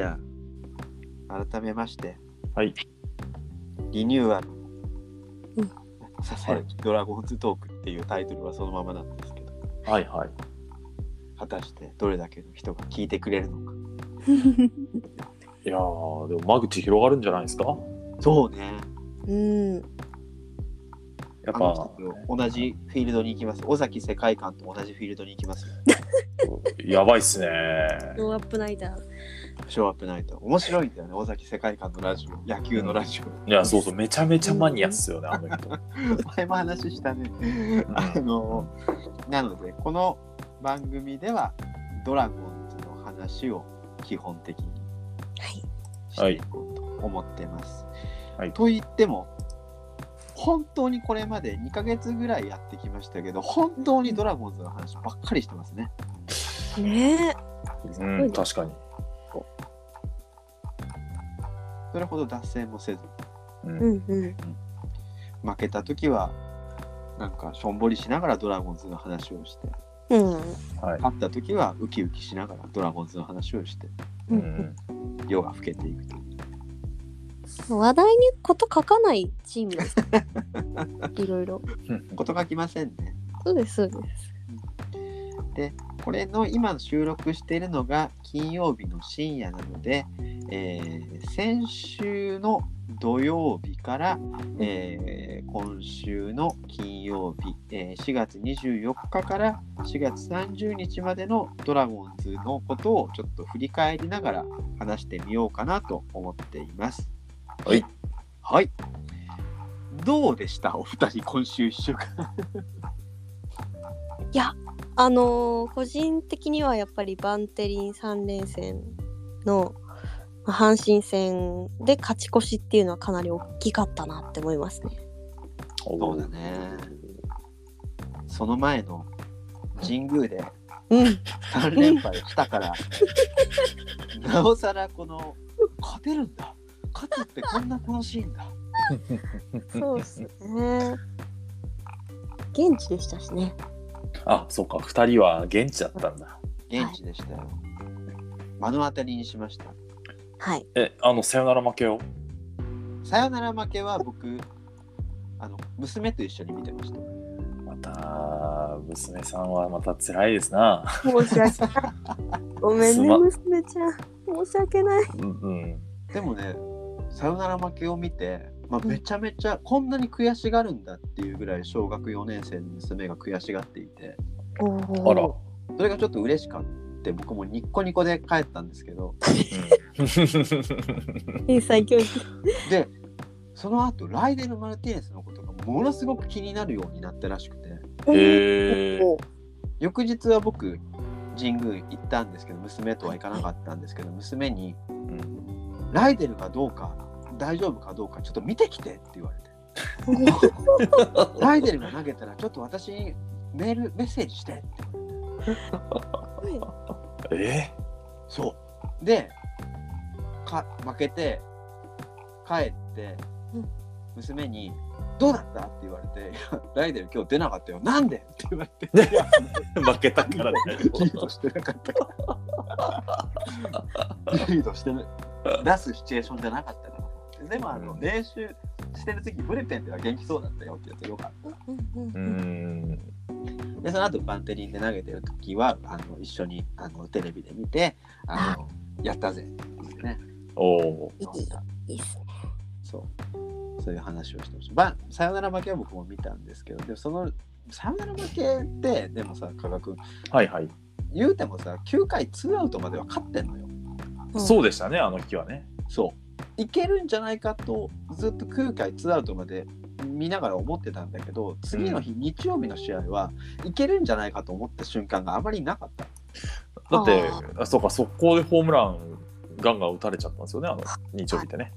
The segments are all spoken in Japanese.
じゃあ改めましてはい。リニューアルうん「ささやきドラゴンズトーク」っていうタイトルはそのままなんですけどはいはい。果たしてどれだけの人が聞いてくれるのかいやー、でも間口広がるんじゃないですか？そうねうん。やっあのぱ、人と同じフィールドに行きます尾崎世界観と同じフィールドに行きますよ やばいっすね。ローアップナイター。ショーアップナイト面白いんだよね尾崎世界観のラジオ野球のラジオ、いや、そうそう、めちゃめちゃマニアっすよね、あの人。前も話したね。あの、なので、この番組では、ドラゴンズの話を基本的にはい。していこうと思ってます。はいと言っても、本当にこれまで2ヶ月ぐらいやってきましたけど、本当にドラゴンズの話ばっかりしてますね。ねうん、確かに。それほど脱線もせず、うんえ。うんうん。負けた時は、なんかしょんぼりしながらドラゴンズの話をして、うん。はい。勝った時はウキウキしながらドラゴンズの話をして、ううんん。夜が更けていくと。話題にこと書かないチームです。いろいろ。こと書きませんね。そうです、そうです。で、これの今収録しているのが金曜日の深夜なので、えー先週の土曜日から、えー今週の金曜日、えー4月24日から4月30日までのドラゴンズのことをちょっと振り返りながら話してみようかなと思っています。はい。はい。どうでした？お二人今週1週間。あのー個人的にはやっぱりバンテリン3連戦のまあ阪神戦で勝ち越しっていうのはかなり大きかったなって思いますね。そうだね。その前の神宮でうん。3連敗したから、なおさらこの、勝てるんだ。勝つってこんな楽しいんだ。そうっすね。現地でしたしね。あ、そうか、二人は現地だったんだ。現地でしたよ。目の当たりにしました。はい。え、あの、さよなら負けを？さよなら負けは僕、あの、娘と一緒に見てました。また、娘さんはまた辛いですな。申し訳ない。ごめんね、娘ちゃん。申し訳ない。うんうん。でもね、さよなら負けを見て、まあ、めちゃめちゃこんなに悔しがるんだっていうぐらい小学4年生の娘が悔しがっていてあら。それがちょっと嬉しかって僕もニッコニコで帰ったんですけど。英才教育。でその後ライデル・マルティネスのことがものすごく気になるようになったらしくて。へー。翌日は僕神宮行ったんですけど娘とは行かなかったんですけど娘にうん「ライデルがどうか大丈夫かどうかちょっと見てきて」って言われて。ライデルが投げたらちょっと私にメールメッセージしてって え？そう。でか負けて帰ってうん。娘に「どうだった?」って言われていや「ライデル今日出なかったよ。なんで?」って言われて。いや 負けたからね。リードしてなかったからリードしてな出すシチュエーションじゃなかったからでもあの、うん。練習してる時ブルペンでは元気そうだったよって言ってよかっうんうんでその後バンテリンで投げてる時はあの一緒にあのテレビで見てあのやったぜって言ってね。おお。いいいいっすね。そう。そういう話をしてました。ばさよなら負けは僕も見たんですけどでもそのさよなら負けってでもさ加賀君。はいはい。言うてもさ9回ツーアウトまでは勝ってんのよ。うん。そうでしたね、あの日はね。そういけるんじゃないかとずっと9回ツーアウトまで見ながら思ってたんだけど次の日、日曜日の試合はいけるんじゃないかと思った瞬間があまりなかっただって、あそうか、速攻でホームランガンガン打たれちゃったんですよね、あの日曜日ってね。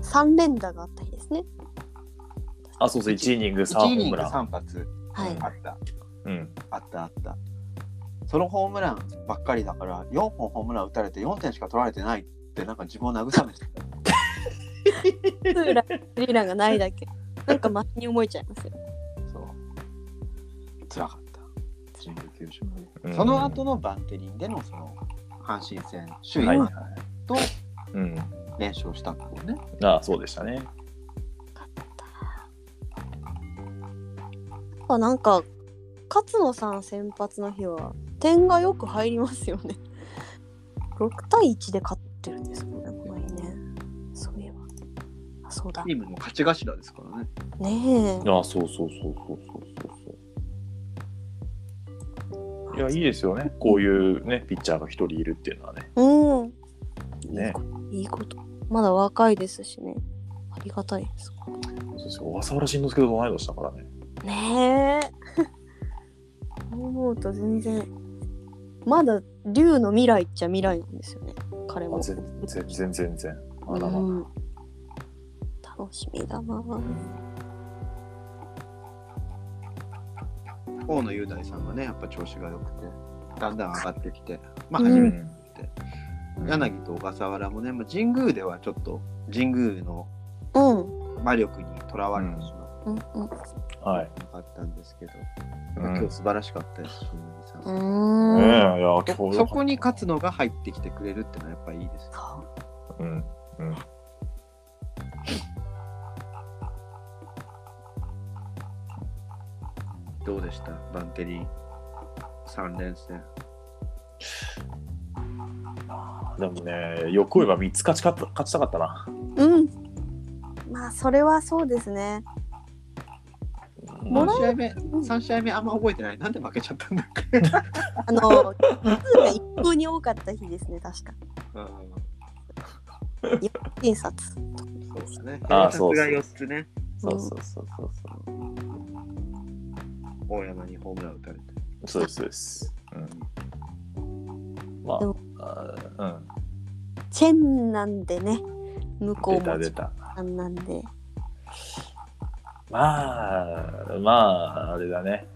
三連打があった日ですね。あ、そうそう、1イニング3 1ホイニングームラン。3発はい。あった、うん。あったあったそのホームランばっかりだから4本ホームラン打たれて4点しか取られてないってなんか自分を慰めてたツーラン、スリーランがないだけ。なんかマシに思えちゃいますよ。そう辛かった神宮球場うんその後のバンテリンでのその阪神戦首位はいのとうん。連勝したってことね。ああ、そうでしたね。あなんか勝野さん先発の日は点がよく入りますよね6対1で勝ってるんですもんねこの日ねそういえばあそうだチームの勝ち頭ですからね。ねえああ、そうそうそうそうそうそうそう。いや、いいですよね。こういうね、ピッチャーが一人いるっていうのはね。うんね。いいことまだ若いですしねありがたいですそうですよ小笠原慎之介と同い年だからね。ねえ そう思うと全然まだ竜の未来っちゃ未来なんですよね彼も。あ全全然全然。あらまうん。楽しみだな。大野雄大さんがね、やっぱ調子が良くて、だんだん上がってきて、まあうん初めて、うん。柳と小笠原もね、まあ、神宮ではちょっと神宮のうん。魔力にとらわれてしまってうんうんはい。なかったんですけど、うんまあ今日素晴らしかったですし、新見さん。うねえ、いや、今日そそこに勝つのが入ってきてくれるってのはやっぱいいですよ。そううん。うん。どうでした？バンテリン3連戦。でもね、欲を言えば3つ勝ちかった勝ちたかったな。うんまあそれはそうですねもら3試合目、うん三試合目あんま覚えてない。なんで負けちゃったんだっけ？あの数が一向に多かった日ですね確かうん診察そうだね。あ警察がそうそう4つね、そうそうそうそうそう。大山にホームラン打たれて。そうです、そうです。うん。までもあ、あチェンなんでね向こうん。うも出た出た。なんでまあ、まあ、あれだね。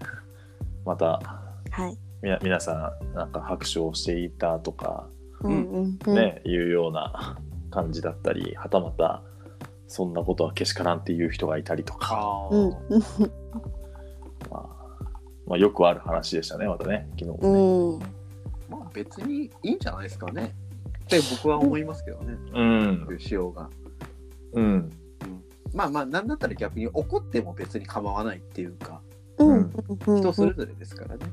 また、はいみな皆さん、なんか拍手をしていたとか、うんうんうんね、いうような感じだったり、はたまた、そんなことはけしからんっていう人がいたりとか、あうんまあ、まあ、よくある話でしたね、またね、昨日ね。んまあ別にいいんじゃないですかね。って僕は思いますけどね。うんそういう仕様が。うん。まあまあ、なんだったら逆に怒っても別に構わないっていうか、うん。うん。人それぞれですからね。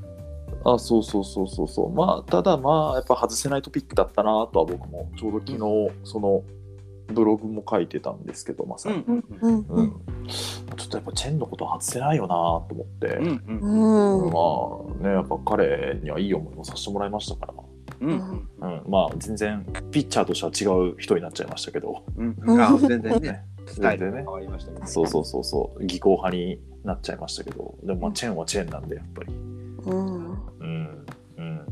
あそうそうそうそうそう。まあただまあやっぱ外せないトピックだったなとは僕もちょうど昨日、そのブログも書いてたんですけどまさに、うんうんうん。ちょっとやっぱチェンのことは外せないよなと思って、まあねやっぱ彼にはいい思いもさせてもらいましたから、うんまあ全然ピッチャーとしては違う人になっちゃいましたけど。全然ね、スタイルが変わりましたけど。そうそうそうそう。技巧派になっちゃいましたけど。でもまあチェンはチェンなんでやっぱり。うん。うん。うん。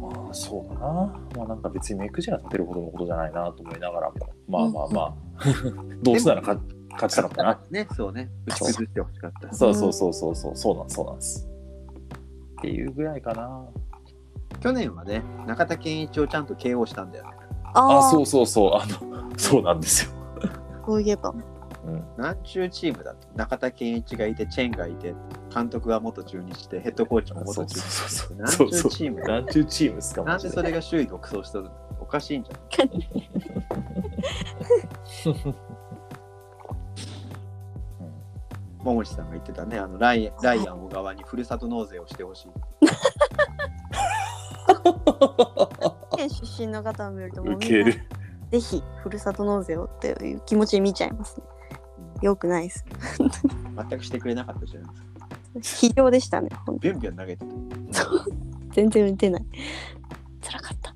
まあそうだな。まあなんか別に目くじら立てるほどのことじゃないなと思いながらも。まあまあまあ、どうせなら勝勝ちたかったな。ね、そうね。打ち崩してほしかった。そうそうそうそう。そうそうなんそうなんです。っていうぐらいかな。去年はね、中田健一をちゃんと KO したんだよね。ああそうそうそう。あのそうなんですよ、そういえばうん、何中チームだって中田健一がいて、チェンがいて、監督は元中日で、ヘッドコーチも元中日そうで。何そうそう。中チーム。だ何中チームですかなんでそれがが首位独走しとるの？おかしいんじゃない？桃地さんが言ってたね、あのライライアン小川にふるさと納税をしてほしい。県出身の方を見るともう。受けみんぜひふるさと納税をっていう気持ちで見ちゃいますね。よくないです。全くしてくれなかったじゃないですか。非常でしたねビュンビュン投げてた。全然打てない。辛かった。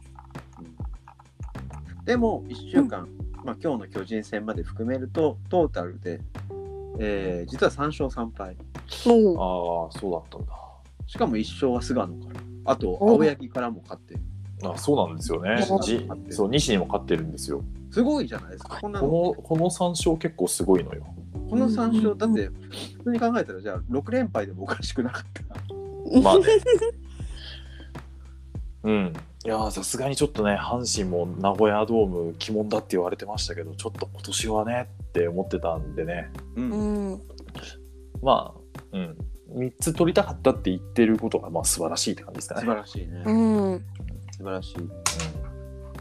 でも1週間、まあ、今日の巨人戦まで含めるとトータルで、えー実は3勝3敗。もああそうだったんだ。しかも1勝は菅野から。あとお青柳からも勝ってるあそうなんですよね。おじそう西にも勝ってるんですよ。すごいじゃないですか。こんなの。このこの3勝結構すごいのよ。この3勝だって普通に考えたらじゃあ6連敗でもおかしくなかった。うまあね。うん。いやーさすがにちょっとね、阪神も名古屋ドーム鬼門だって言われてましたけど、ちょっと今年はねって思ってたんでね、うん。うん。まあ、うん。3つ取りたかったって言ってることがまあ素晴らしいって感じですかね。素晴らしいね、うん素晴らしい。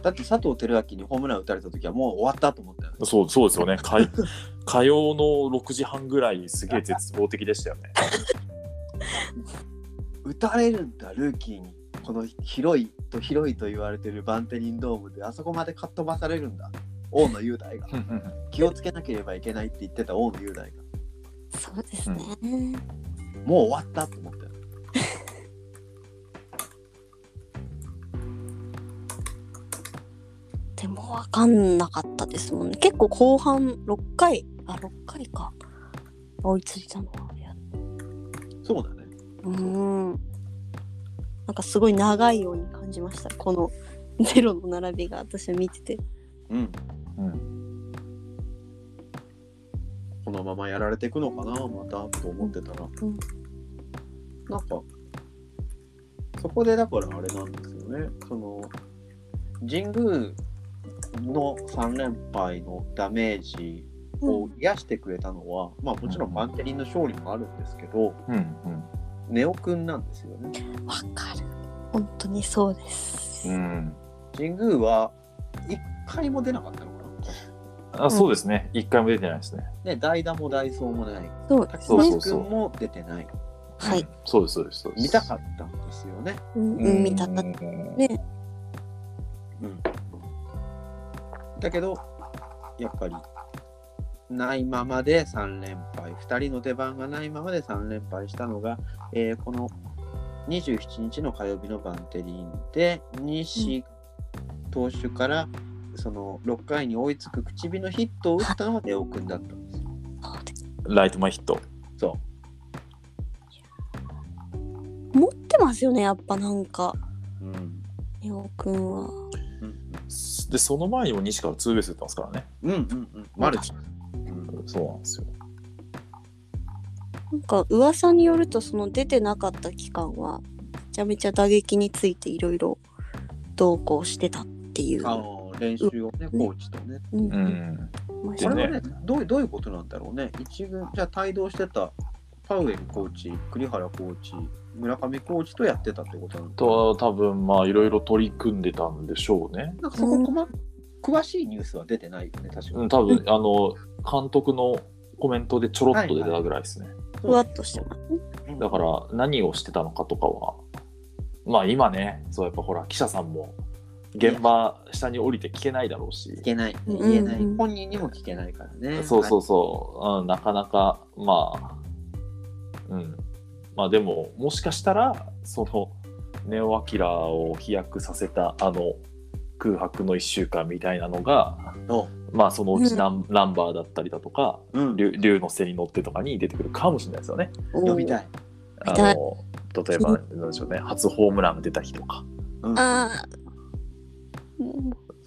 だって佐藤輝明にホームラン打たれた時はもう終わったと思ったよね。そうそうですよね。かい 火曜の6時半ぐらいすげえ絶望的でしたよね。打たれるんだルーキーに。この広いと広いと言われてるバンテリンドームであそこまでかっ飛ばされるんだ。大野雄大が。気をつけなければいけないって言ってた大野雄大が。そうですね。もう終わったと思ったでも分かんなかったですもんね。結構後半6回、あ、6回か。追いついたのは。そうだねうーん。なんかすごい長いように感じました。このゼロの並びが私は見てて。うんうんこのままやられていくのかなまたと思ってたら、うんなんかそこでだからあれなんですよねその神宮の3連敗のダメージを癒してくれたのは、まあもちろんバンテリンの勝利もあるんですけど、うんうんネオくんなんですよね。わかる。本当にそうです。うん神宮は1回も出なかったのかな？あそうですね一回も出てないですねね、代打も代走もない。そうです滝ね。沢君も出てない。はい。うんそうですそうですそうです見たかったんですよね。うん、うん、見たかった。うんね。うん。だけど、やっぱり、ないままで3連敗。2人の出番がないままで3連敗したのが、えーこの27日の火曜日のバンテリンで、西投手から、その6回に追いつく口火のヒットを打ったのはネオ君だったんですライト前ヒットそ持ってますよね、やっぱなんか、う。うん。ネオくんは。うんでその前にも西からツーベース打ってますからねうんうんうん。マルチ。うんそうなんですよなんか噂によると、その出てなかった期間は、めちゃめちゃ打撃についていろいろ同行してたっていう。あの練習をね、コーチとね。うんう、んこれはねどうどういうことなんだろうね。一軍、じゃあ帯同してたパウエルコーチ、栗原コーチ、村上コーチとやってたってことなんだ。と多分まあいろいろ取り組んでたんでしょうね。なんかそこ細、詳しいニュースは出てないよね、確かに。うん多分あの監督のコメントでちょろっと出てたぐらいですね、ふわっとしてますね。うん。だから何をしてたのかとかはまあ今ねそうやっぱほら記者さんも現場下に降りて聞けないだろうし。聞けない、うん。言えない、うん。本人にも聞けないからね。そうそうそう、うん、なかなかまあうんまあでももしかしたらそのネオ・アキラを飛躍させたあの空白の1週間みたいなのがそまあそのうちナン,、ナンバーだったりだとかう。うん。竜竜の背に乗ってとかに出てくるかもしれないですよね。読みたい。あの例えばなんでしょうね初ホームランが出た日とか。うん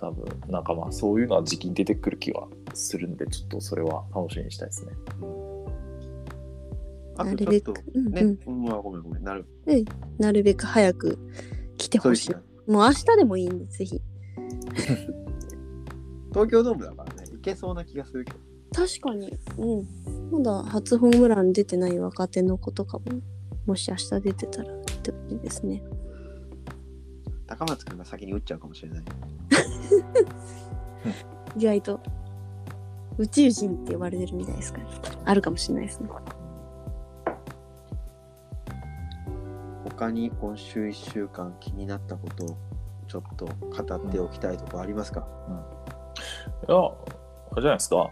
多分なんかまあそういうのは時期に出てくる気はするんでちょっとそれは楽しみにしたいですね。あなるべとちょっとく、うんね、うんうん、あごめんごめん、なる。なるべく早く来てほしいもう明日でもいいんで、ぜひ。東京ドームだからね、いけそうな気がするけど。確かに、うん。まだ初ホームラン出てない若手の子とかも、もし明日出てたらってほしいですね。高松君が先に打っちゃうかもしれない。意外と、宇宙人って呼ばれてるみたいですから、あるかもしれないですね。他に今週1週間気になったことをちょっと語っておきたいとこありますか、いやあれじゃないですか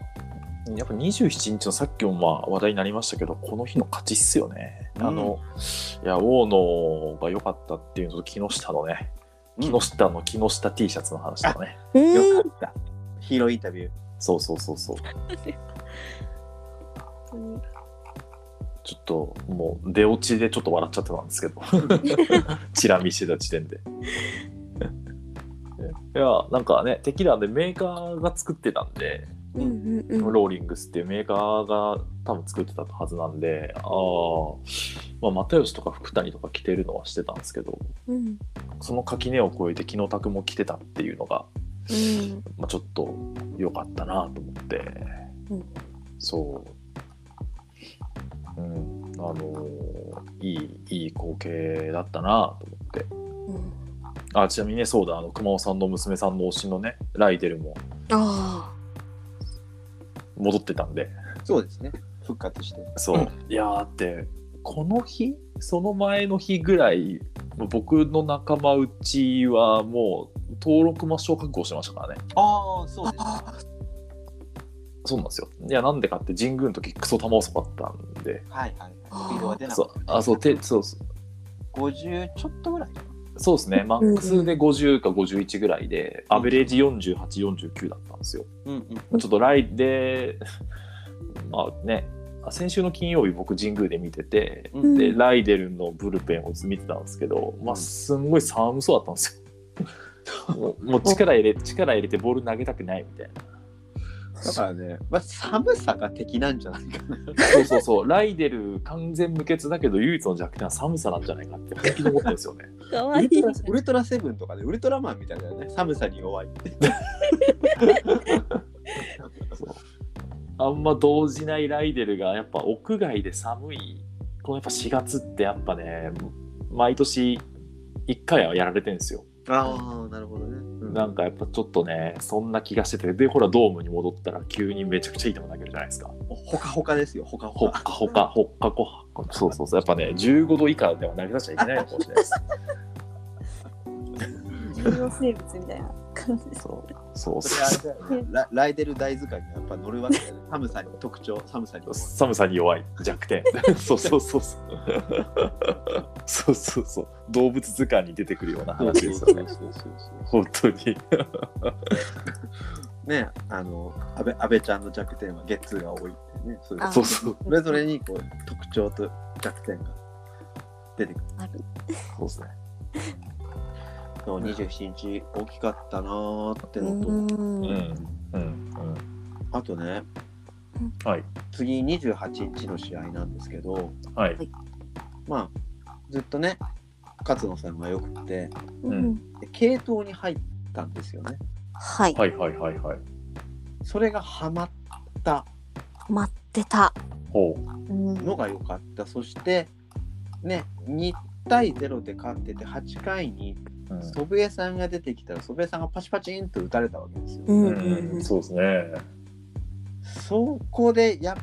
やっぱ27日のさっきもまあ話題になりましたけどこの日の勝ちっすよね。あのいや大野が良かったっていうのと木下のね木下の木下 T シャツの話とかね。うよんかった。ヒーローインタビュー。そうそうそうそう。ちょっともう出落ちでちょっと笑っちゃってたんですけど。チラ見してた時点で。いやなんかねテキーラでメーカーが作ってたんで、うんうんうん。ローリングスっていうメーカーが多分作ってたはずなんでああまあ又吉とか福谷とか着てるのはしてたんですけどうん。その垣根を越えて木野拓も着てたっていうのが、うん。まあ、ちょっと良かったなと思って、うん。そう、うん、あのーいいいい光景だったなと思ってうんあちなみにねそうだあの熊尾さんの娘さんの推しのねライデルもあ戻ってたんでそうですね。復活して。そう、いやーだってこの日その前の日ぐらい僕の仲間うちはもう登録抹消覚悟してましたからねああ、そうあ。です。あそうなんですよいやなんでかって神宮の時クソ玉遅かったんではいはい。スピードが出なそかった。うあそうてそうそう50ちょっとぐらいかな。そうですねマックスで50か51ぐらいで、アベレージ4849だったんですようんうん。ちょっとライで まあね先週の金曜日僕神宮で見てて、うんでライデルのブルペンを見てたんですけど、まあすんごい寒そうだったんですよ。もうもう力入れ力入れてボール投げたくないみたいな。だからね、まあ、寒さが敵なんじゃないかな。そうそうそう、ライデル完全無欠だけど唯一の弱点は寒さなんじゃないかって本気で思ったんですよね。かわいいウルトラウルトラセブンとかでウルトラマンみたいだよね。寒さに弱いって。あんま動じないライデルがやっぱ屋外で寒いこのやっぱ4月ってやっぱね毎年1回はやられてるんですよ。ああ、なるほどね。なんかやっぱちょっとねそんな気がしててでほらドームに戻ったら急にめちゃくちゃいい球投げるじゃないですか。ほかほかですよ、ほかほか。ほっかほかほっかこそうそうそうやっぱね15度以下では投げさせちゃいけないのかもしれないです。重要生物みたいな感じ。そうそうそうラライデル大図鑑にやっぱ乗るわけだよね。寒さに特徴、寒さに弱い。寒さに弱い。弱点。そうそうそうそう。そうそうそう。動物図鑑に出てくるような話ですよね。そうそうそうそう本当に。ね、あの、安倍安倍ちゃんの弱点はゲッツーが多いってね。そうそうそれぞれにこう特徴と弱点が出てくる。そうですねそう27日大きかったなーってのと、うん。うん。うん。あとね、うんはい。次28日の試合なんですけど、はい。まあ、ずっとね、勝野さんがよくて、うん。で継投に入ったんですよね。はい。はいはいはいはい。それがハマった。待ってた。ほう。ん。のが良かった。そして、ね、2対0で勝ってて、8回に祖父江さんが出てきたら、祖父江さんがパチパチンと打たれたわけですよ。うんううんん、そうですねそこでや、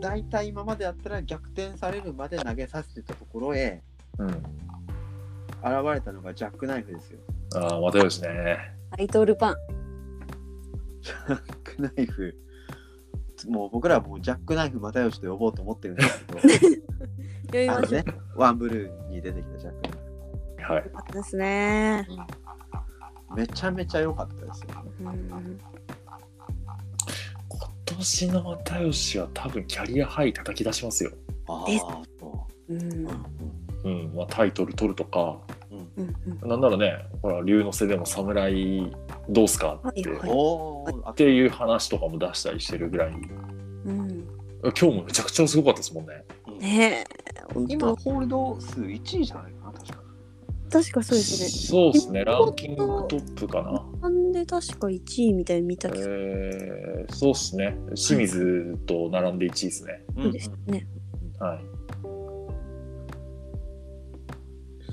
大体今までやったら逆転されるまで投げさせてたところへうん現れたのがジャックナイフですよ。ああまたよしねライトルパン。ジャックナイフ。もう僕らはもうジャックナイフ又吉と呼ぼうと思ってるんですけど、読みましょう。あのね、ワンブルーに出てきたジャック。はい。よかったですね。めちゃめちゃ良かったですよ。うん。今年の又吉は多分キャリアハイ叩き出しますよ。ああ、そうんう。うん、まあ、タイトル取るとか。うん。うんうんうん。なんならねほら竜の背でも侍どうすかって、はいはい。っていう話とかも出したりしてるぐらい。うん。今日もめちゃくちゃすごかったですもんね。ね今、当。ホールド数1位じゃないかな、確か。確かそうですね。そうですね。ランキングトップかな。なんで確か1位みたいに見たけど、えー、そうですね。清水と並んで1位ですね。そうですね。はい。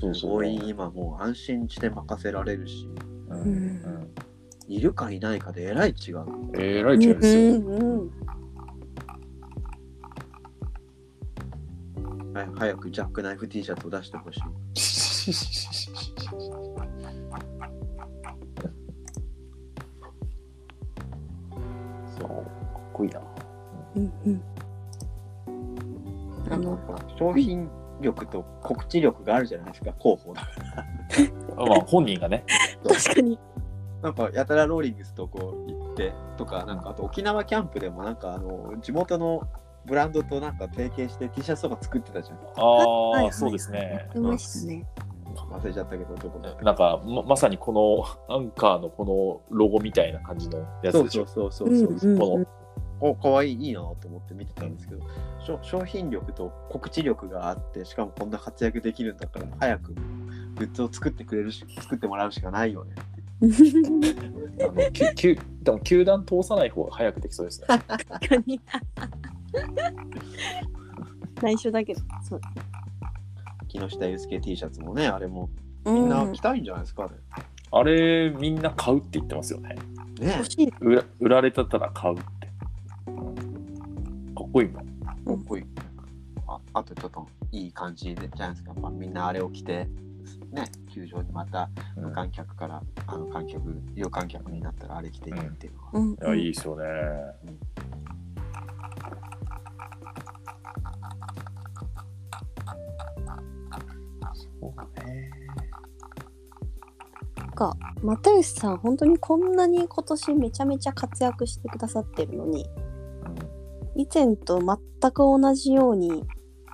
そうそう。すごい今もう安心して任せられるし、うん。うんいるかいないかでえらい違う。うん、えらい違いですよ、うんうん。はい早くジャックナイフ T シャツを出してほしい。そうかっこいいなうんうんあの商品力と告知力があるじゃないですか、広報だから。まあ本人がね確かに。なんかやたらローリングスとこう行ってとか、なんかあと沖縄キャンプでもなんかあの地元のブランドとなんか提携して T シャツとか作ってたじゃん。ああ、はいはいそうですねいましたね。忘れちゃったけど、どこだなんかままさにこのアンカーのこのロゴみたいな感じのやつでしょ？そうそうそうそううんそう。うんこのおかわいいいいなと思って見てたんですけど、しょ商品力と告知力があってしかもこんな活躍できるんだから早くグッズを作ってくれるし作ってもらうしかないよね あのきゅきゅでも球団通さない方が早くできそうですね。確かに。内緒だけど。そう。木下祐介 T シャツもねあれもうみんな着たいんじゃないですか、ねあれみんな買うって言ってますよね。ね。売ら売られてたら買うって、うんかっこいいもん。かっこいい。ああとちょっといい感じでじゃないですか。まあ、みんなあれを着て、ね、球場にまたうん。無観客から、あの観客、有観客になったらあれ着ていいっていうのは。うん、いやいいですよねそうだね。なんか又吉さん本当にこんなに今年めちゃめちゃ活躍してくださってるのに以前と全く同じように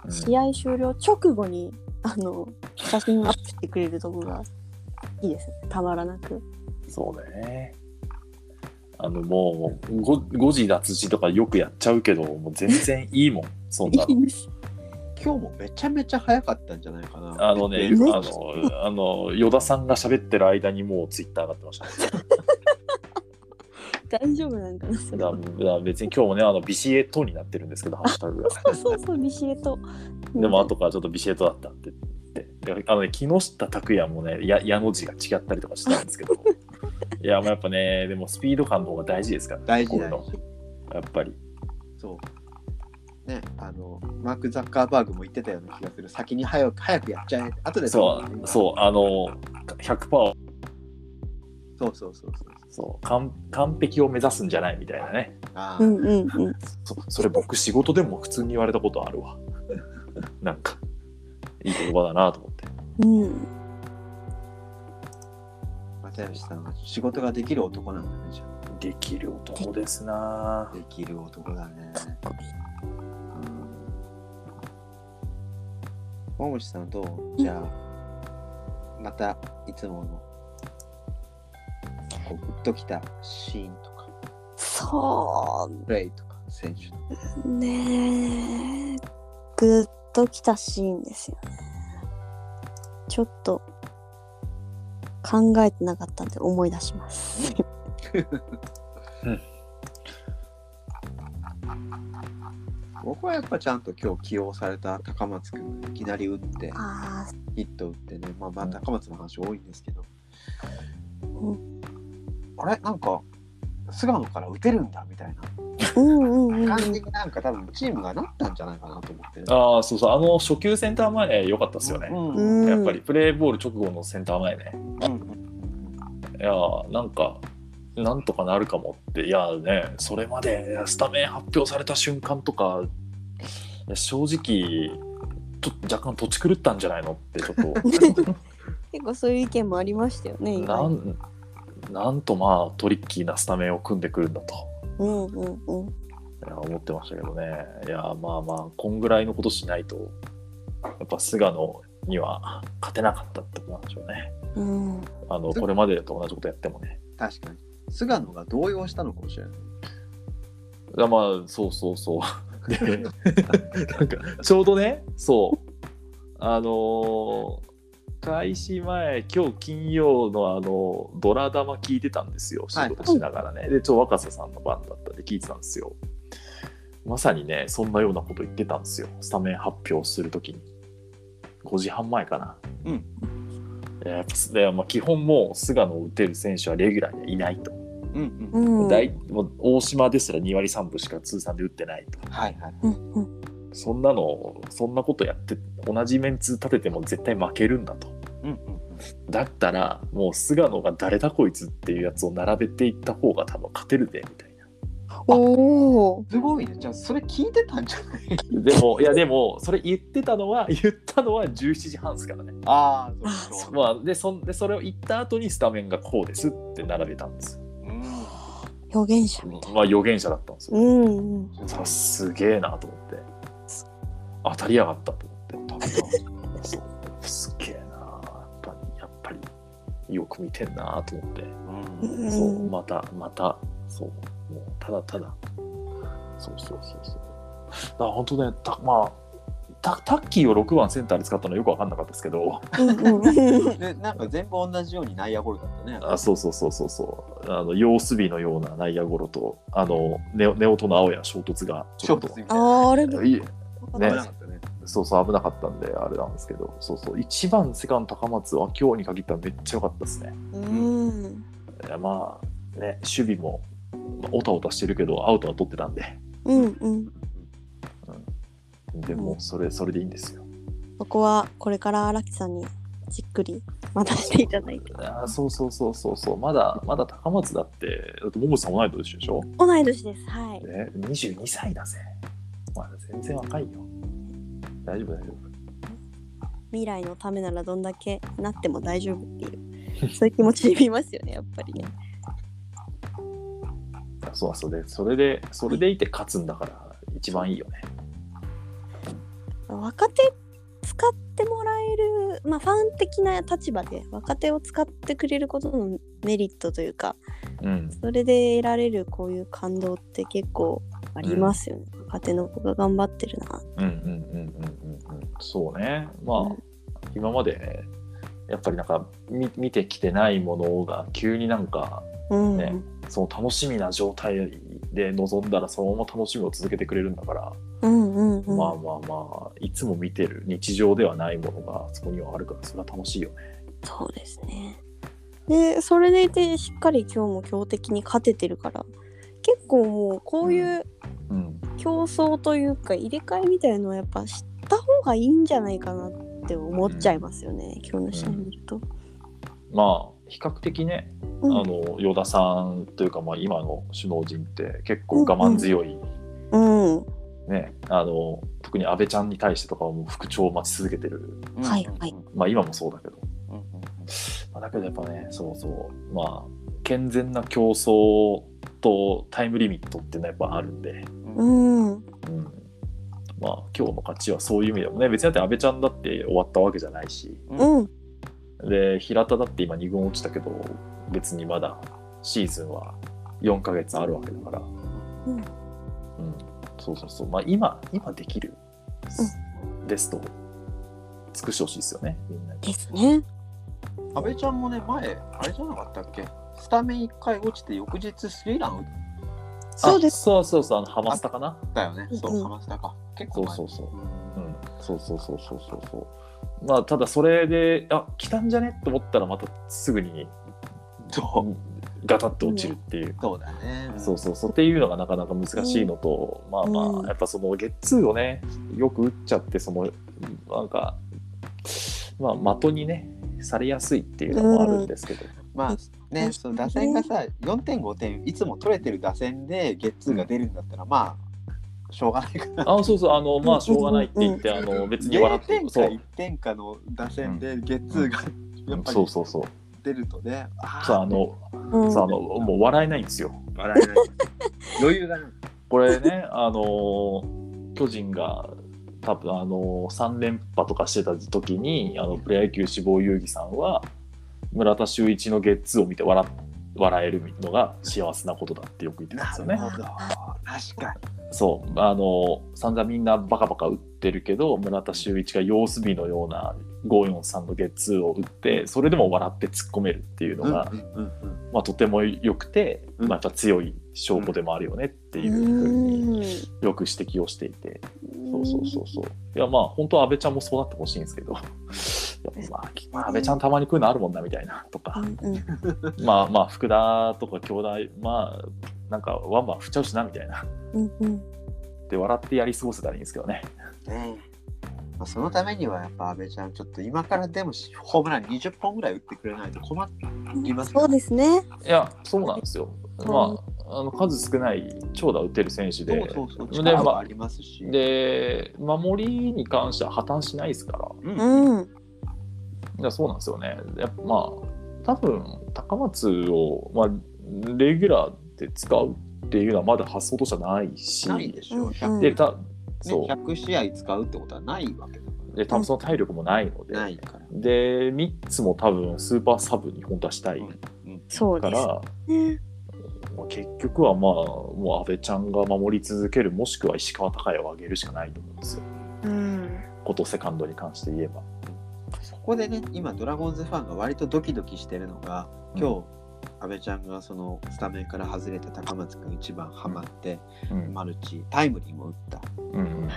うん試合終了直後にあの写真アップしてくれるとこがいいですね。たまらなく。そうね。あのもうご誤字脱字とかよくやっちゃうけどもう全然いいもん。そんなの 今日もめちゃめちゃ早かったんじゃないかな。あのね、ねあの、あの、依田さんが喋ってる間にもうツイッター上がってました、ね。大丈夫なんかなだから別に今日もね、あの、ビシエトになってるんですけど、ハッシュタグが。そうそうそうビシエト でも後からちょっとビシエトだったって言って。であのね、木下拓也もね、や矢の字が違ったりとかしたんですけど。いや、もうやっぱね、でもスピード感の方が大事ですから、大事こういうの大事。やっぱり。そう。ね、あの、マーク・ザッカーバーグも言ってたような気がする。先に早く早くやっちゃえ。後でそう、そう、あの、100%そうそうそうそう。そう完完璧を目指すんじゃないみたいなねああ、うんうんうんそそれ僕仕事でも普通に言われたことあるわ なんかいい言葉だなと思ってうん又吉さんは仕事ができる男なんだね、じゃできる男ですなあ。できる男だね。かっこいいうん。桃地さん。どうじゃあ、またいつもの、こう、グッときたシーンとか、そプレイとか、選手と。か。うねグッときたシーンですよね。ちょっと考えてなかったんで思い出します 僕はやっぱちゃんと今日起用された高松君がいきなり打って、あヒット打ってね、まあまあ高松の話多いんですけど、うあれ？なんか、菅野から打てるんだみたいな。ーうんうんうん。感じになんか多分チームがなったんじゃないかなと思って。る。ああそうそう。あの初級センター前良かったですよね、うんうんやっぱりプレーボール直後のセンター前ね。うん。いやーなんかなんとかなるかもっていやーねそれまでスタメン発表された瞬間とかいや正直と若干土地狂ったんじゃないのってちょっと。結構そういう意見もありましたよねなんなんとまあトリッキーなスタメンを組んでくるんだと。うんうんうん。いや思ってましたけどね。いやまあまあこんぐらいのことしないとやっぱ菅野には勝てなかったってことなんでしょうね。うん。あのこれまでと同じことやってもね。確かに。菅野が動揺したのかもしれない。いやまあそうそうそう。でなんかちょうどねそう。あのー開始前今日金曜のあのドラ玉聞いてたんですよ。仕事しながらね、でちょ若狭さんの番だったんで聞いてたんですよ。まさにねそんなようなこと言ってたんですよ。スタメン発表するときに。5時半前かな。うん。いややっぱでまあ基本もう菅野を打てる選手はレギュラーにはいないと、うんうん。うん。大もう大島ですら2割3分しか通算で打ってないと。はいはい。うんうん。そんなの、そんなことやって、同じメンツ立てても絶対負けるんだと。うんうんだったら、もう菅野が誰だこいつっていうやつを並べていった方が多分勝てるで、みたいおおすごいね。じゃあそれ聞いてたんじゃない？な。でも、いやでも、それ言ってたのは、言ったのは17時半ですからね。ああ、あそうそう。まあ、で、そんでそれを言った後にスタメンがこうですって並べたんですよ。うん予言者みたいまあ、予言者だったんですよ。うんうんさすげえなと思って。当たりやがったと思って。そうすげえなやっぱり、やっぱり、よく見てんなと思って。うんそう、また、また、そう、ただただ、そうそうそうそう。だから本当ね、たまあ、タタッキーを6番センターで使ったのはよく分かんなかったですけど、で、なんか全部同じように内野ゴロだったね。あそうそうそうそうそう、あの様子日のような内野ゴロと、あのネオネオトの青や衝突が、衝突みたいな。あーあれいい危なかったね。そうそう危なかったんであれなんですけど。そうそう。1番セカンド高松は今日に限ったらめっちゃ良かったですね。うん。いやまあね守備もまあおたおたしてるけどアウトは取ってたんで。うんうん。でもそれそれでいいんですよ。ここはこれから荒木さんにじっくり待たせていただいて。あーそうそうそうそうそう。まだまだ高松だってだって桃地さん同い年でしょ、同い年です。はい。ね、22歳だぜ。まだ全然若いよ。大丈夫大丈未来のためならどんだけなっても大丈夫っていうそういう気持ちで見ますよねやっぱりね夫そうそう。でそれでそれでいて勝つんだから一番いいよね。若手使ってもらえるまあファン的な立場で若手を使ってくれることのメリットというかうん。それで得られるこういう感動って結構ありますよね、若手の子が頑張ってるなうんうんうんうんうんうん。そうね。まあ、うん。今までやっぱりなんか見見てきてないものが急になんかうん、ねその楽しみな状態で臨んだらそのまま楽しみを続けてくれるんだから、うんうんうん。まあまあまあいつも見てる日常ではないものがそこにはあるからそれは楽しいよね。そうですね。でそれでいてしっかり今日も強敵に勝ててるから結構もうこういううん、競争というか入れ替えみたいなのはやっぱ知った方がいいんじゃないかなって思っちゃいますよね、今日の試合見ると。まあ比較的ね、うん。あの与田さんというか、まあ、今の首脳陣って結構我慢強い、うん。ねあの特に安倍ちゃんに対してとかはもう復調を待ち続けてる、はいはい。まあ、今もそうだけど、うんうんまあ、だけどやっぱねそうそう。まあ健全な競争とタイムリミットっていうのはやっぱあるんで。うん。うん。まあ今日の勝ちはそういう意味でもね別にだって安倍ちゃんだって終わったわけじゃないし。うんうんで平田だって今2軍落ちたけど別にまだシーズンは4ヶ月あるわけだから、うん。うん、そうそうそう。まあ今今できる。ベストを尽くしてほしいですよねみんなに。ですね。安倍ちゃんもね、前、あれじゃなかったっけ？スタメン1回落ちて、翌日スリーラン打っそうです。あそうそうそうあのハマスタかな？たよね。そうう、んハマスタか。結構前。そうそうそう。うん。うん、そうそうそうそうそうそうまあただそれであ来たんじゃね？と思ったらまたすぐにガタッと落ちるっていう、そうだね。そうそうそう。っていうのがなかなか難しいのと、まあまあ、うん。やっぱそのゲッツーをねよく打っちゃってそのなんかまあ的にねされやすいっていうのもあるんですけど、まあね、その打線がさ、4点、5点、いつも取れてる打線でゲッツーが出るんだったら、まあ、しょうがないかな。あそうそう。あのまあしょうがないって言って、うんあの別に笑0ってそう。1点かの打線でゲッツーがやっぱりそうそうそう。出るとね、あー。そうあのうん。そうあのもう笑えないんですよ。笑えない。余裕がない。これねあの巨人が多分あの3連覇とかしてた時にあのプロ野球志望遊戯さんは村田修一のゲッツーを見て笑笑えるのが幸せなことだってよく言ってたんですよね。なるほど。確かそうあの散々みんなバカバカ打ってるけど村田修一が様子見のような543のゲッツーを打ってそれでも笑って突っ込めるっていうのに。が、うんうんうんまあ、とても良くて、うんまあ、やっぱ強い証拠でもあるよねっていうふうによく指摘をしていて。そうそうそうそう。いやまあ本当は安倍ちゃんもそうなってほしいんですけど、いやまあ、まあ安倍ちゃんたまにこういうのあるもんなみたいなとか、うんうん まあまあ福田とか兄弟まあなんかワンバン振っちゃうしなみたいな。うんうんで笑ってやり過ごせたらいいんですけどね。ねえまあ、そのためにはやっぱ安倍ちゃんちょっと今からでもホームラン20本ぐらい打ってくれないと困りますよそうですね。いやそうなんですよ。うんまああの数少ない長打打てる選手そうで。そうそうで力はありますし、で守りに関しては破綻しないですから。うんうん。いやそうなんですよね。やっぱまあ多分高松を、まあ、レギュラーで使うっていうのはまだ発想としてはないし、ないでしょ、うん 100, でたねそう100試合使うってことはないわけだかで多分その体力もないので、らないから、で3つも多分スーパーサブに本当はしたいそうですから、ね。まあ結局はまあもう阿部ちゃんが守り続けるもしくは石川昂弥を上げるしかないと思うんですよ。うん。ことセカンドに関して言えば。そこでね今ドラゴンズファンが割とドキドキしてるのが今日、阿部ちゃんがそのスタメンから外れて高松君一番ハマって、うんマルチタイムリーも打ったうん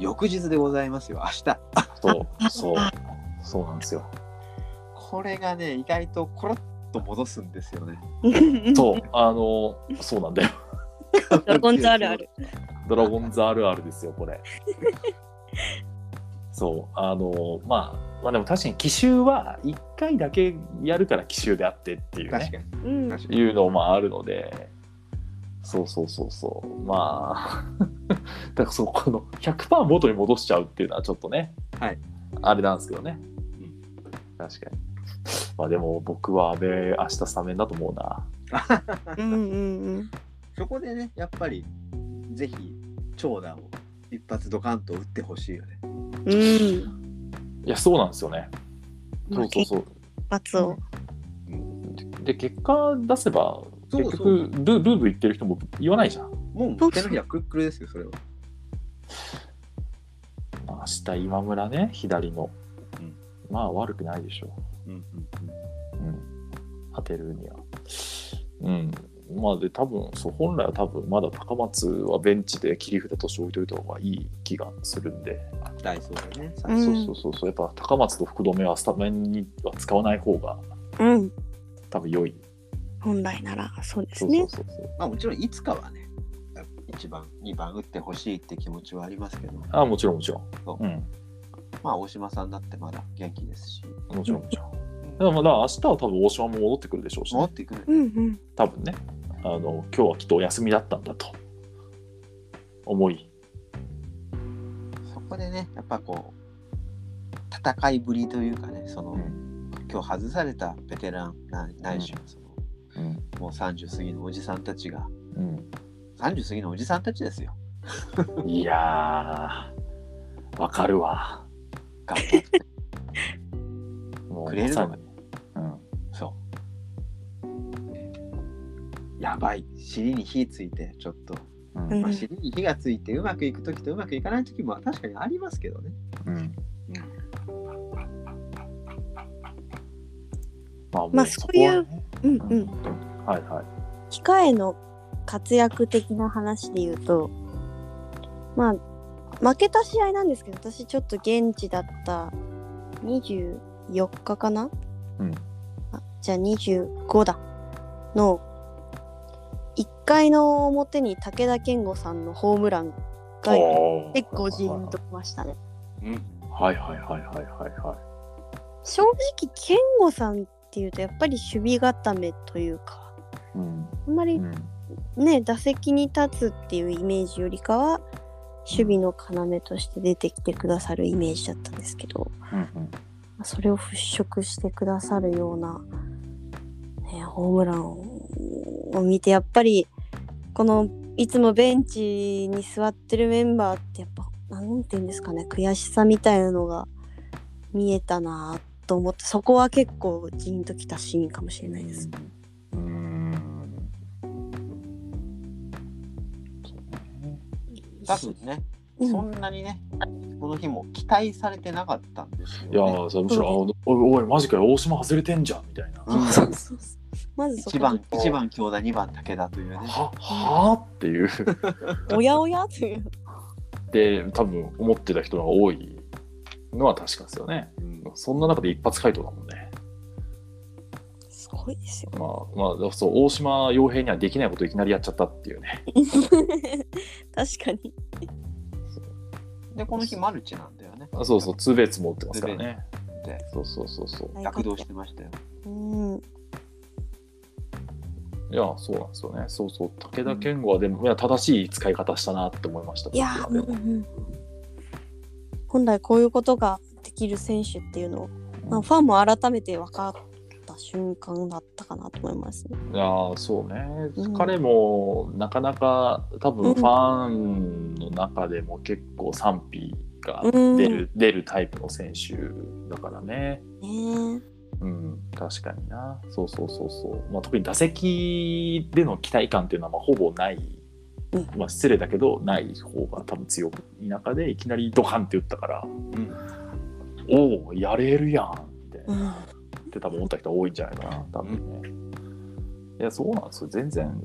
翌日でございますよ、明日。そう、そう、そうなんですよ。これがね、意外とコロッと戻すんですよね。そう、あの、そうなんだよ。ドラゴンズあるある。ドラゴンズあるあるですよ、これ。そう、あの、まあ、まあでも確かに奇襲は1回だけやるから奇襲であってっていう確かね。いうのもあるので、そうそうそうそう、まあ、だからそう、この100%元に戻しちゃうっていうのはちょっとね、はいあれなんですけどね。うん確かに。まあでも僕は阿部明日スタメンだと思うな。うんうんうん。そこでね、やっぱり、ぜひ、長打を一発ドカンと打ってほしいよね。うん。いや、そうなんですよね。そうそうそう。一発を。で、結果出せば、そう結そう局ル、ルーブ言ってる人も言わないじゃん。もう手のひらくるくるですよ、それは。まあ、明日今村ね、左の。うんまあ悪くないでしょうんうんう。うん。当てるには。うん。まあで、多分そう、本来は多分まだ高松はベンチで切り札として置いといた方がいい気がするんで。うん。ダイソーでね。うんそうそうそうそう。やっぱ高松と福留はスタメンには使わない方がうん。多分良い。本来ならそうですそうね。そうそうそう。まあもちろんいつかはね、1番、2番打ってほしいって気持ちはありますけど、ああ、もちろんもちろん。そううん。まあ大島さんだってまだ元気ですし、もちろんもちろん。でもまだ明日は多分大島も戻ってくるでしょうし、ね、戻ってくる。うんうん。多分ねあの今日はきっとお休みだったんだと。思い。そこでね、やっぱこう、戦いぶりというかね、その、うん。今日外されたベテランなないしはその、うん。もう30過ぎのおじさんたちが、うん。30過ぎのおじさんたちですよ。いやーわかるわ。頑張って。もうくれるのがやばい。尻に火ついて、ちょっと。うんうんまあ、尻に火がついてうまくいくときとうまくいかないときも確かにありますけどね。うんまあもまあうそこはねうんうん。はいはい控えの活躍的な話で言うと、まあ、負けた試合なんですけど、私ちょっと現地だった24日かな？うんあじゃあ25だ。の、1回の表に武田健吾さんのホームランが結構ジーンときましたね。うん。はいはいはいはいはいは正直、健吾さんっていうとやっぱり守備固めというか、いうん。あんまりうん。ね、打席に立つっていうイメージよりかは守備の要として出てきてくださるイメージだったんですけどうんうん。それを払拭してくださるような、ね、ホームランを見てやっぱりこのいつもベンチに座ってるメンバーってやっぱなんて言うんですかね悔しさみたいなのが見えたなと思ってそこは結構ジーンときたシーンかもしれないです。うーん。多分ね、うん。そんなにね、この日も期待されてなかったんですよ、ね。いやーそれむしろ、あおいおいマジかよ大島外れてんじゃんみたいな、うんそうそうそうまずそこ1番、一番京田、2番武田というね。ははあっていうおやおやという。で多分思ってた人が多いのは確かですよねうんそんな中で一発回答だもんねすごいですよ。まあまあそう大島洋平にはできないことをいきなりやっちゃったっていうね 確かに。で、この日マルチなんだよね。あそうそうツーベースも打ってますからねで、そうそうそうそう躍動してましたよ。うん。いやそうなんですよね。そうそう。武田健吾はでも、いや正しい使い方したなって思いました。いやうんうん本来こういうことができる選手っていうのを、まあ、ファンも改めて分かった瞬間だったかなと思いますね。いやーそうね、うん。彼もなかなか多うん。分ファンの中でも結構賛否がうん。出る,、出るタイプの選手だからね。ねうん、確かにな。そうそうそうそう。まあ、特に打席での期待感っていうのはまあほぼない、うんまあ、失礼だけどない方が多分強い中でいきなりドカンって打ったから、おおやれるやんみたいな。え。うん。って多分思った人多いんじゃないかな、多分ね。いや、そうなんですよ。全然、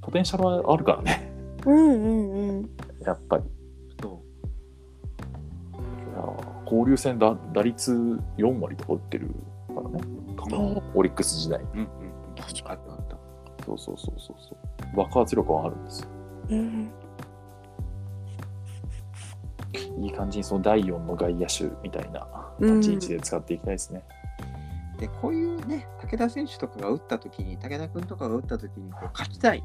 ポテンシャルはあるからね、うんうんうん。やっぱり。交流戦だ打率4割とか打ってるからね。オリックス時代。うんうん。確かにあった。そうそうそうそうそう。爆発力はあるんですよ。うんいい感じにその第4の外野手みたいな立ち位置で使っていきたいですね。で、こういうね、武田選手とかが打ったときに、武田君とかが打ったときにこう勝ちたい。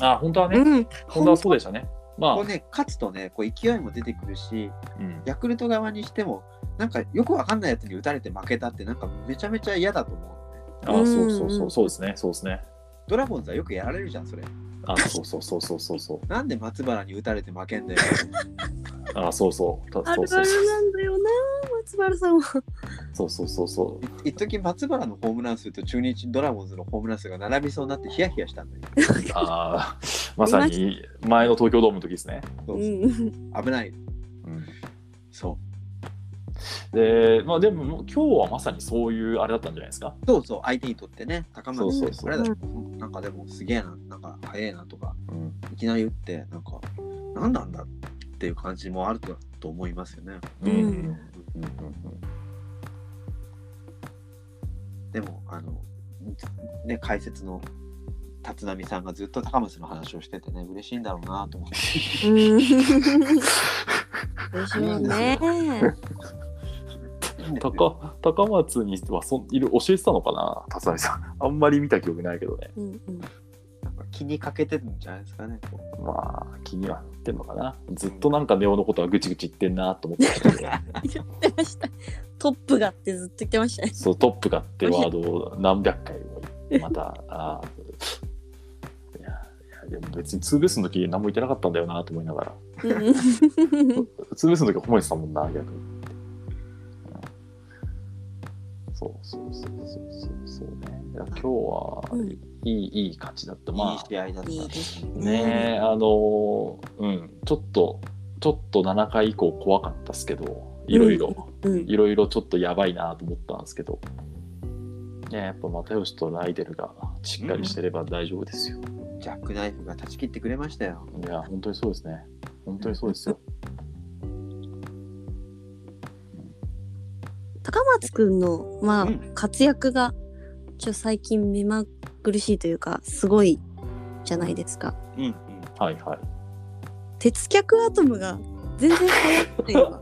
あ、本当はね、うん本当はそうでしたね。まあ、こうね、勝つとね、こう勢いも出てくるし、うん、ヤクルト側にしても、なんかよくわかんないやつに打たれて負けたって、なんかめちゃめちゃ嫌だと思うのね。あそうそうそう、そうですね、そうですね。ドラゴンズはよくやられるじゃん、それ。あ、そうそうそうそうそうそう。なんで松原に打たれて負けんだよ。あ、そうそう。たあるあそうそうそうるなんだよな松原さんは？そうそうそうそう。い一時松原のホームラン数と中日ドラゴンズのホームラン数が並びそうになってヒヤヒヤしたんだよ。あーまさに前の東京ドームの時ですね。そううそうん危ない。うん、そで、まあでももう今日はまさにそういうあれだったんじゃないですか？う。そうそう、相手にとってね、高松そうそうそうあれだなんかでもすげえな、なんか速えなとか、うん、いきなり打って、なんか、何なんだっていう感じもあるとと思いますよね。うん、うんでも、あの、ね、解説の立浪さんがずっと高松の話をしててね、嬉しいんだろうなと思って。うん嬉しいよね高高松にはそんいる教えてたのかな、辰巳さん。あんまり見た記憶ないけどね。うんうんなんか気にかけてるんじゃないですかね。まあ、気にはなってんのかな？ずっとなんかネオのことはぐちぐち言ってんなと思ってたけど、言ってましたトップがってずっと言ってましたねそう、トップがってワードを何百回も言って、また、あーいや、いやでも別にツーベースの時何も言ってなかったんだよなと思いながら。うんツーベースの時は褒めてたもんな、逆に。うんそうそうそうそうそうそうね。今日はうんいい、いい勝ちだった。まいい試合だった。いいですあねあのーうん、ちょっと、ちょっと7回以降怖かったですけど、いろいろ、うんいろいろちょっとやばいなと思ったんですけど、ね、やっぱ又吉とライデルがしっかりしてれば大丈夫ですよ。ジャックナイフが断ち切ってくれましたよ。いや、本当にそうですね。本当にそうですよ。高松くんのまあ、うん活躍がちょ最近目まぐるしいというかすごいじゃないですかうんうん。はいはい。鉄脚アトムが全然流行っ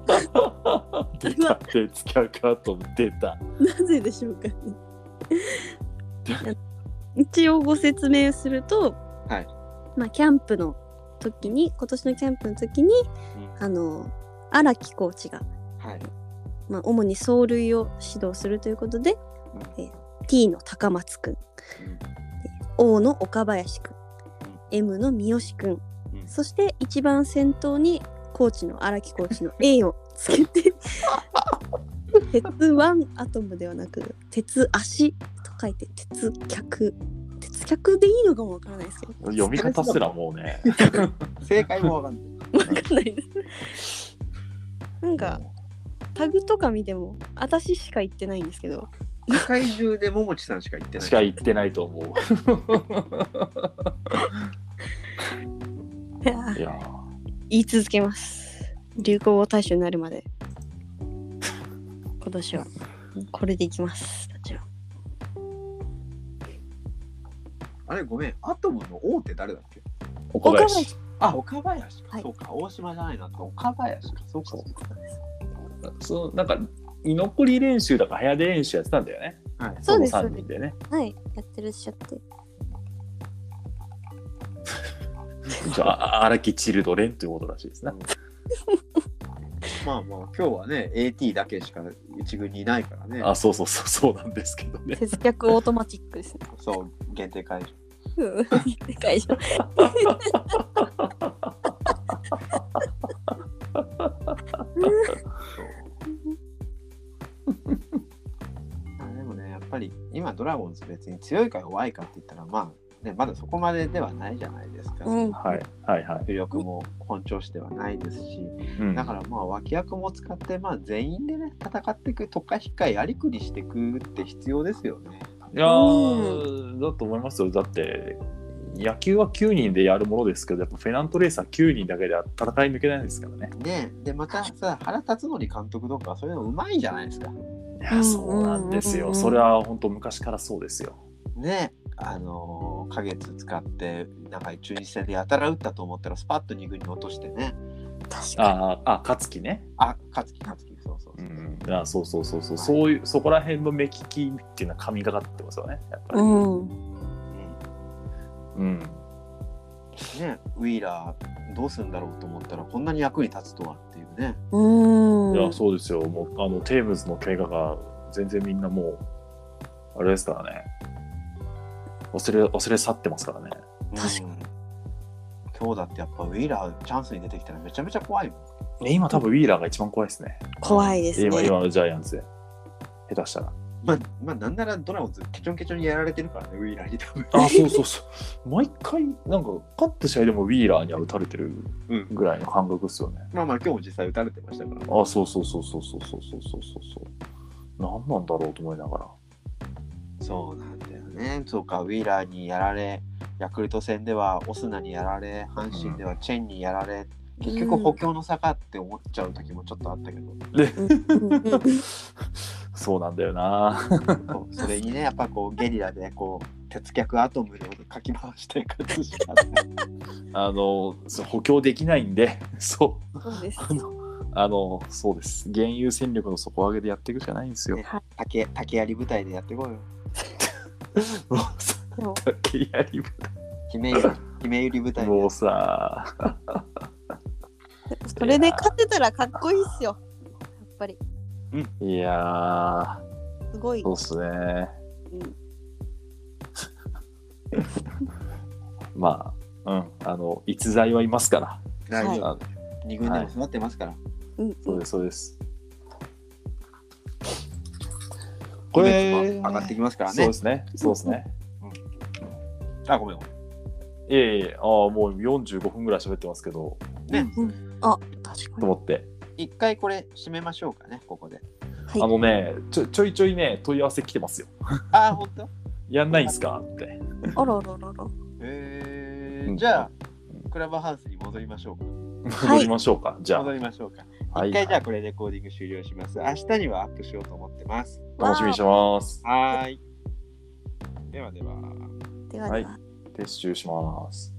てない出た、鉄脚アトム出た。なぜでしょうかね一応ご説明すると、はいまあ、キャンプの時に今年のキャンプの時にあの荒木コーチが、はい。まあ、主に走塁を指導するということで、うんえ T の高松くんうん O の岡林くんうん M の三好くんうんそして一番先頭にコーチの荒木コーチの A をつけて 鉄腕アトムではなく鉄足と書いて鉄脚。鉄脚でいいのかもわからないですけど。読み方すらもうね。正解もわかんない。わかんないです。なんかタグとか見ても私しか言ってないんですけど世界中で桃地さんしか言ってない。しか言ってないと思う。いやーいや言い続けます流行語大賞になるまで今年はこれでいきますあれごめん、アトムの王って誰だっけ？ー、岡岡林。林あ、岡林か。はいそうか、大島じゃないな。岡林か。そうか。そのなんか居残り練習だか早出練習やってたんだよね。はい。そうですの3人でね。はいやってるっしゃって じゃあ荒木チルドレンということらしいですね。まあまあ、今日はね、AT だけしか一軍にいないからね。あ、そうそうそうそうなんですけどね。節約オートマチックですねそう、限定解除。うんでかいじ今ドラゴンズ別に強いか弱いかって言ったら、まあ、ね、まだそこまでではないじゃないですか。うんはいはいはい。主力も本調子ではないですし、うんだからまあ脇役も使って、まあ全員でね、戦っていく、特化引っかやりくりしていくって必要ですよね。いやーだと思いますよ。だって野球は9人でやるものですけど、やっぱフェナントレースは9人だけでは戦い抜けないですからね。ねでまたさ原辰徳監督とかそういうのうまいじゃないですか。いや、そうなんですよ。それは本当昔からそうですよ。ねあのー、花月使ってなんか中日戦でやたら打ったと思ったらスパッと2軍に落としてね確かに。ああ、あ、勝木ね。あ勝木勝木そうそううそう、ん、あそうそうそうそう、はいそういう、そこら辺の目利きっていうのは神がかってますよね、やっぱり。うん。うんうん。ねウィーラーどうするんだろうと思ったらこんなに役に立つとはっていうねうん。いや、そうですよ。もう、あの、テームズの怪我が全然みんなもう、あれですからね。忘れ、忘れ去ってますからね。確かに、今日だってやっぱウィーラーチャンスに出てきたらめちゃめちゃ怖いもんね今多分ウィーラーが一番怖いですね。怖いですね。今、今のジャイアンツで。下手したら。まあ、まあ、なんならドラゴンズケチョンケチョンにやられてるからねウィーラーに多分。あ、そうそうそう。毎回、なんか、勝った試合でもウィーラーには打たれてるうん。ぐらいの感覚ですよね。まあまあ今日も実際打たれてましたから、あ、そうそうそうそうそうそうそうそうそう。何なんだろうと思いながら。そうなんだよね。そうかウィーラーにやられヤクルト戦ではオスナにやられ阪神ではチェンにやられ、結局補強の差かって思っちゃう時もちょっとあったけど、そうなんだよな。それにねやっぱこうゲリラでこう鉄脚アトムでかき回して勝つしかない あの、補強できないんで、そう。そうです。あの、あのそうです。現有戦力の底上げでやっていくしかないんですよ。ね竹竹槍部隊でやっていこうよも竹槍姫ゆり姫ゆり部隊でもうさ、それで勝てたらかっこいいっすよ。やっぱり。いやすごい。ー、そう。っすね。うん。まあ、うん、あの、逸材はいますから。はい。大丈夫二軍でも育ってますから、うんそうです、そうです。ここれ、れ上がってきますからね。そうですね、そうですね。あごめんごめん。いえいえ、ああ、もう45分ぐらい喋ってますけど、ね。うんうん。あ、確かに。と思って。一回これ締めましょうかねここではいあのねちょ、ちょいちょいね、問い合わせ来てますよ。ああ本当？やんないんすか？って。あらららら。えー、うんじゃあクラブハウスに戻りましょうか戻りましょうか、じゃ戻りましょうかあ。はい一回じゃあこれレコーディング終了します。明日にはアップしようと思ってます。楽しみにしてます。はーい。ではでは。ではでは。はい撤収します。